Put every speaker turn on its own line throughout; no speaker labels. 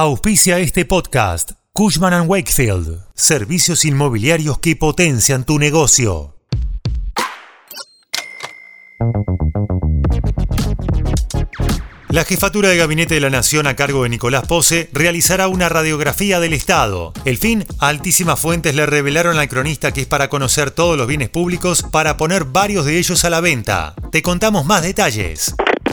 Auspicia este podcast. Cushman ⁇ Wakefield. Servicios inmobiliarios que potencian tu negocio. La jefatura de gabinete de la Nación a cargo de Nicolás Pose realizará una radiografía del Estado. El fin, altísimas fuentes le revelaron al cronista que es para conocer todos los bienes públicos para poner varios de ellos a la venta. Te contamos más detalles.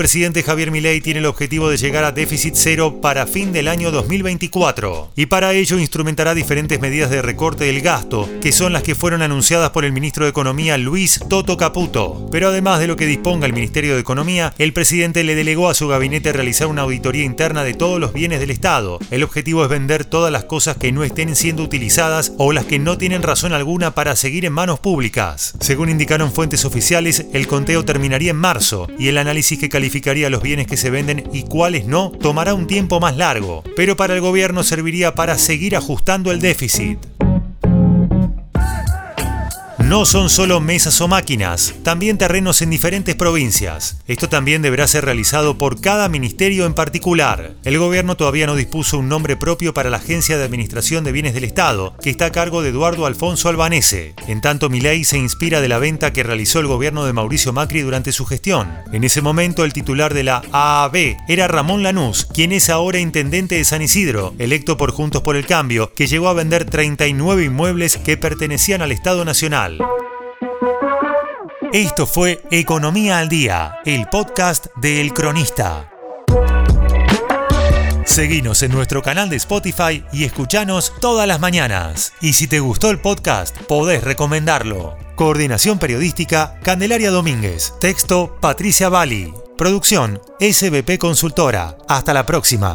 Presidente Javier Milei tiene el objetivo de llegar a déficit cero para fin del año 2024 y para ello instrumentará diferentes medidas de recorte del gasto, que son las que fueron anunciadas por el ministro de Economía Luis Toto Caputo. Pero además de lo que disponga el Ministerio de Economía, el presidente le delegó a su gabinete realizar una auditoría interna de todos los bienes del Estado. El objetivo es vender todas las cosas que no estén siendo utilizadas o las que no tienen razón alguna para seguir en manos públicas. Según indicaron fuentes oficiales, el conteo terminaría en marzo y el análisis que los bienes que se venden y cuáles no tomará un tiempo más largo, pero para el gobierno serviría para seguir ajustando el déficit. No son solo mesas o máquinas, también terrenos en diferentes provincias. Esto también deberá ser realizado por cada ministerio en particular. El gobierno todavía no dispuso un nombre propio para la Agencia de Administración de Bienes del Estado, que está a cargo de Eduardo Alfonso Albanese. En tanto, Milei se inspira de la venta que realizó el gobierno de Mauricio Macri durante su gestión. En ese momento, el titular de la AAB era Ramón Lanús, quien es ahora intendente de San Isidro, electo por Juntos por el Cambio, que llegó a vender 39 inmuebles que pertenecían al Estado Nacional. Esto fue Economía al Día, el podcast de El Cronista. Seguinos en nuestro canal de Spotify y escuchanos todas las mañanas. Y si te gustó el podcast, podés recomendarlo. Coordinación Periodística, Candelaria Domínguez. Texto, Patricia Bali. Producción, SBP Consultora. Hasta la próxima.